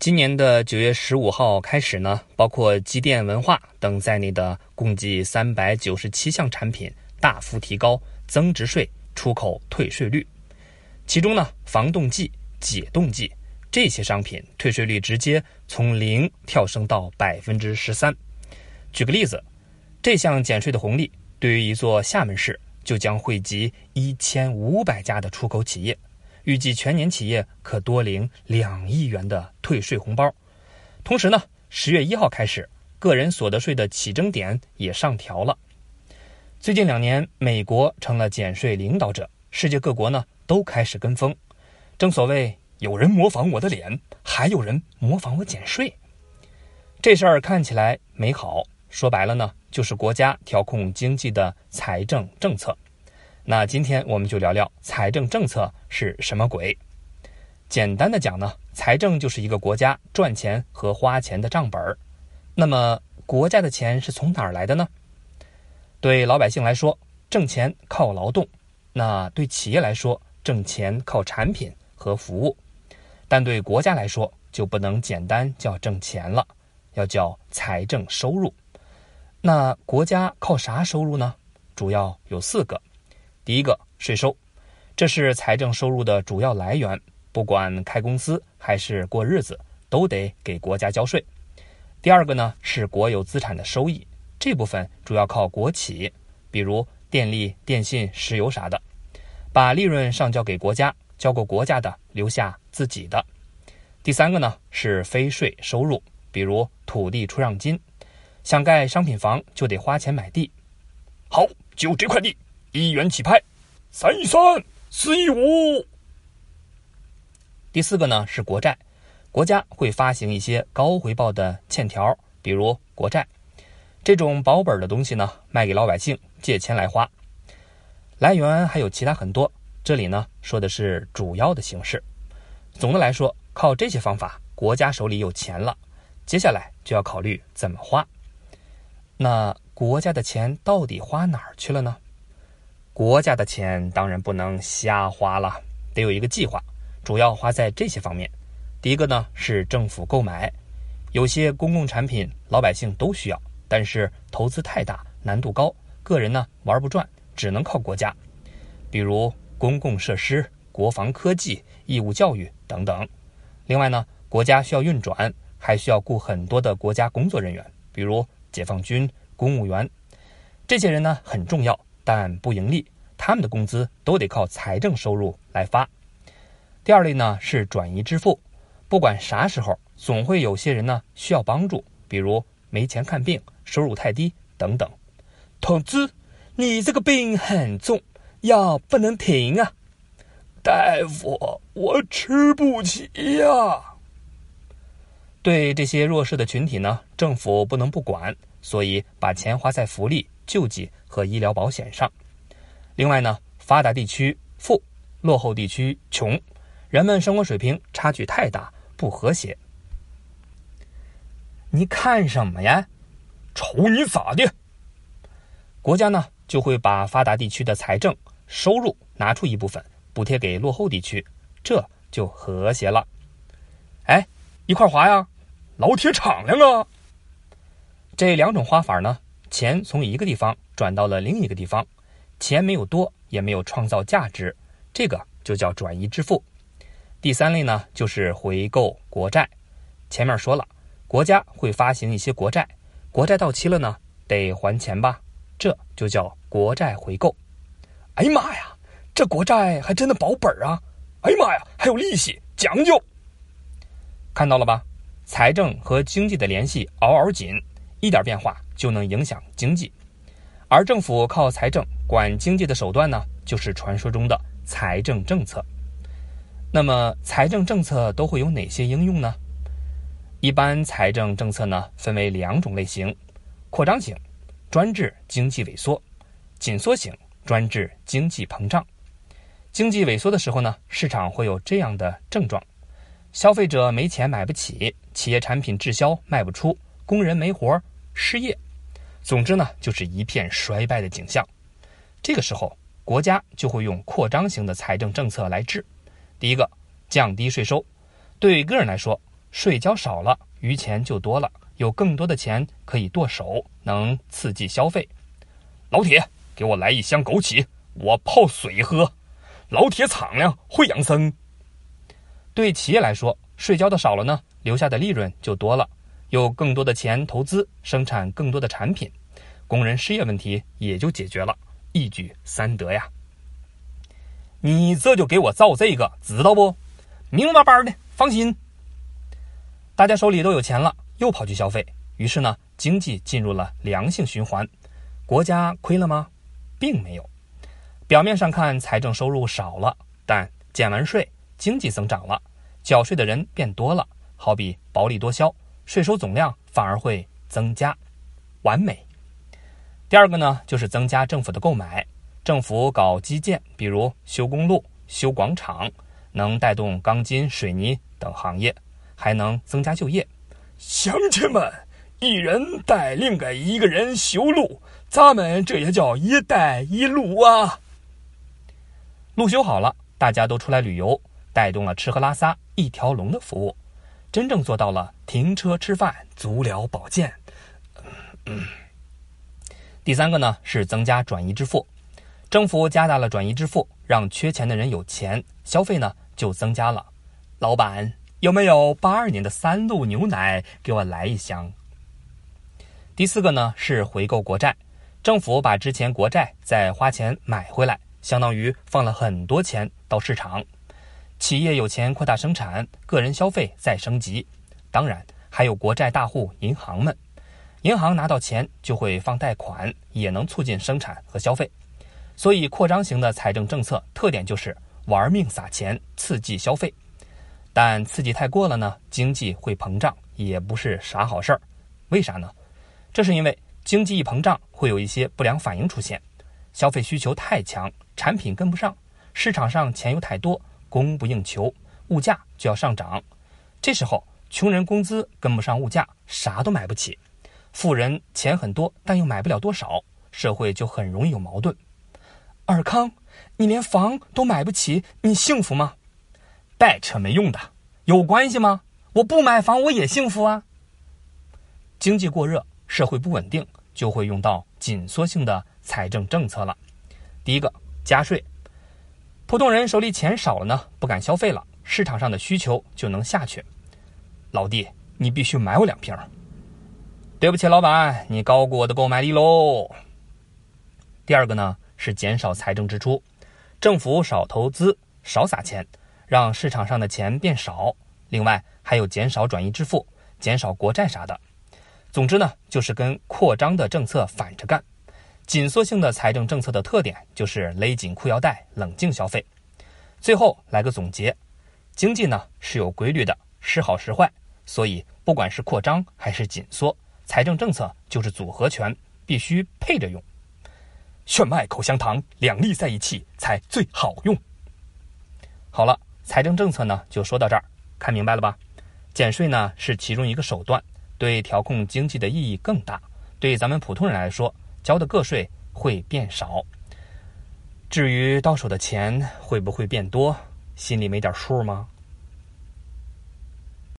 今年的九月十五号开始呢，包括机电文化等在内的共计三百九十七项产品大幅提高增值税出口退税率。其中呢，防冻剂、解冻剂这些商品退税率直接从零跳升到百分之十三。举个例子，这项减税的红利对于一座厦门市就将惠及一千五百家的出口企业。预计全年企业可多领两亿元的退税红包。同时呢，十月一号开始，个人所得税的起征点也上调了。最近两年，美国成了减税领导者，世界各国呢都开始跟风。正所谓，有人模仿我的脸，还有人模仿我减税。这事儿看起来美好，说白了呢，就是国家调控经济的财政政策。那今天我们就聊聊财政政策是什么鬼。简单的讲呢，财政就是一个国家赚钱和花钱的账本儿。那么国家的钱是从哪儿来的呢？对老百姓来说，挣钱靠劳动；那对企业来说，挣钱靠产品和服务。但对国家来说，就不能简单叫挣钱了，要叫财政收入。那国家靠啥收入呢？主要有四个。第一个税收，这是财政收入的主要来源，不管开公司还是过日子，都得给国家交税。第二个呢是国有资产的收益，这部分主要靠国企，比如电力、电信、石油啥的，把利润上交给国家，交过国家的留下自己的。第三个呢是非税收入，比如土地出让金，想盖商品房就得花钱买地。好，就这块地。一元起拍，三亿三，四亿五。第四个呢是国债，国家会发行一些高回报的欠条，比如国债，这种保本的东西呢，卖给老百姓借钱来花。来源还有其他很多，这里呢说的是主要的形式。总的来说，靠这些方法，国家手里有钱了，接下来就要考虑怎么花。那国家的钱到底花哪儿去了呢？国家的钱当然不能瞎花了，得有一个计划，主要花在这些方面。第一个呢是政府购买，有些公共产品老百姓都需要，但是投资太大，难度高，个人呢玩不转，只能靠国家。比如公共设施、国防科技、义务教育等等。另外呢，国家需要运转，还需要雇很多的国家工作人员，比如解放军、公务员，这些人呢很重要。但不盈利，他们的工资都得靠财政收入来发。第二类呢是转移支付，不管啥时候，总会有些人呢需要帮助，比如没钱看病、收入太低等等。同志，你这个病很重，药不能停啊！大夫，我吃不起呀。对这些弱势的群体呢，政府不能不管，所以把钱花在福利。救济和医疗保险上。另外呢，发达地区富，落后地区穷，人们生活水平差距太大，不和谐。你看什么呀？瞅你咋的？国家呢就会把发达地区的财政收入拿出一部分补贴给落后地区，这就和谐了。哎，一块划呀，老铁敞亮啊！这两种花法呢？钱从一个地方转到了另一个地方，钱没有多，也没有创造价值，这个就叫转移支付。第三类呢，就是回购国债。前面说了，国家会发行一些国债，国债到期了呢，得还钱吧，这就叫国债回购。哎呀妈呀，这国债还真的保本啊！哎呀妈呀，还有利息，讲究。看到了吧？财政和经济的联系嗷嗷紧，一点变化。就能影响经济，而政府靠财政管经济的手段呢，就是传说中的财政政策。那么，财政政策都会有哪些应用呢？一般财政政策呢，分为两种类型：扩张型，专治经济萎缩；紧缩型，专治经济膨胀。经济萎缩的时候呢，市场会有这样的症状：消费者没钱买不起，企业产品滞销卖不出，工人没活失业。总之呢，就是一片衰败的景象。这个时候，国家就会用扩张型的财政政策来治。第一个，降低税收。对个人来说，税交少了，余钱就多了，有更多的钱可以剁手，能刺激消费。老铁，给我来一箱枸杞，我泡水喝。老铁敞亮会养生。对企业来说，税交的少了呢，留下的利润就多了，有更多的钱投资生产更多的产品，工人失业问题也就解决了，一举三得呀。你这就给我造这个，知道不？明明白白的，放心。大家手里都有钱了，又跑去消费，于是呢，经济进入了良性循环。国家亏了吗？并没有。表面上看，财政收入少了，但减完税，经济增长了，缴税的人变多了，好比薄利多销，税收总量反而会增加，完美。第二个呢，就是增加政府的购买。政府搞基建，比如修公路、修广场，能带动钢筋、水泥等行业，还能增加就业。乡亲们，一人带另给一个人修路，咱们这也叫“一带一路”啊！路修好了，大家都出来旅游，带动了吃喝拉撒一条龙的服务，真正做到了停车吃饭、足疗保健。第三个呢，是增加转移支付。政府加大了转移支付，让缺钱的人有钱，消费呢就增加了。老板有没有八二年的三鹿牛奶？给我来一箱。第四个呢是回购国债，政府把之前国债再花钱买回来，相当于放了很多钱到市场。企业有钱扩大生产，个人消费再升级，当然还有国债大户银行们，银行拿到钱就会放贷款，也能促进生产和消费。所以，扩张型的财政政策特点就是玩命撒钱，刺激消费。但刺激太过了呢，经济会膨胀，也不是啥好事儿。为啥呢？这是因为经济一膨胀，会有一些不良反应出现。消费需求太强，产品跟不上，市场上钱又太多，供不应求，物价就要上涨。这时候，穷人工资跟不上物价，啥都买不起；富人钱很多，但又买不了多少，社会就很容易有矛盾。尔康，你连房都买不起，你幸福吗？带扯没用的，有关系吗？我不买房我也幸福啊。经济过热，社会不稳定，就会用到紧缩性的财政政策了。第一个，加税，普通人手里钱少了呢，不敢消费了，市场上的需求就能下去。老弟，你必须买我两瓶。对不起，老板，你高估我的购买力喽。第二个呢？是减少财政支出，政府少投资、少撒钱，让市场上的钱变少。另外还有减少转移支付、减少国债啥的。总之呢，就是跟扩张的政策反着干。紧缩性的财政政策的特点就是勒紧裤腰带、冷静消费。最后来个总结：经济呢是有规律的，时好时坏，所以不管是扩张还是紧缩，财政政策就是组合拳，必须配着用。炫迈口香糖，两粒在一起才最好用。好了，财政政策呢就说到这儿，看明白了吧？减税呢是其中一个手段，对调控经济的意义更大。对咱们普通人来说，交的个税会变少。至于到手的钱会不会变多，心里没点数吗？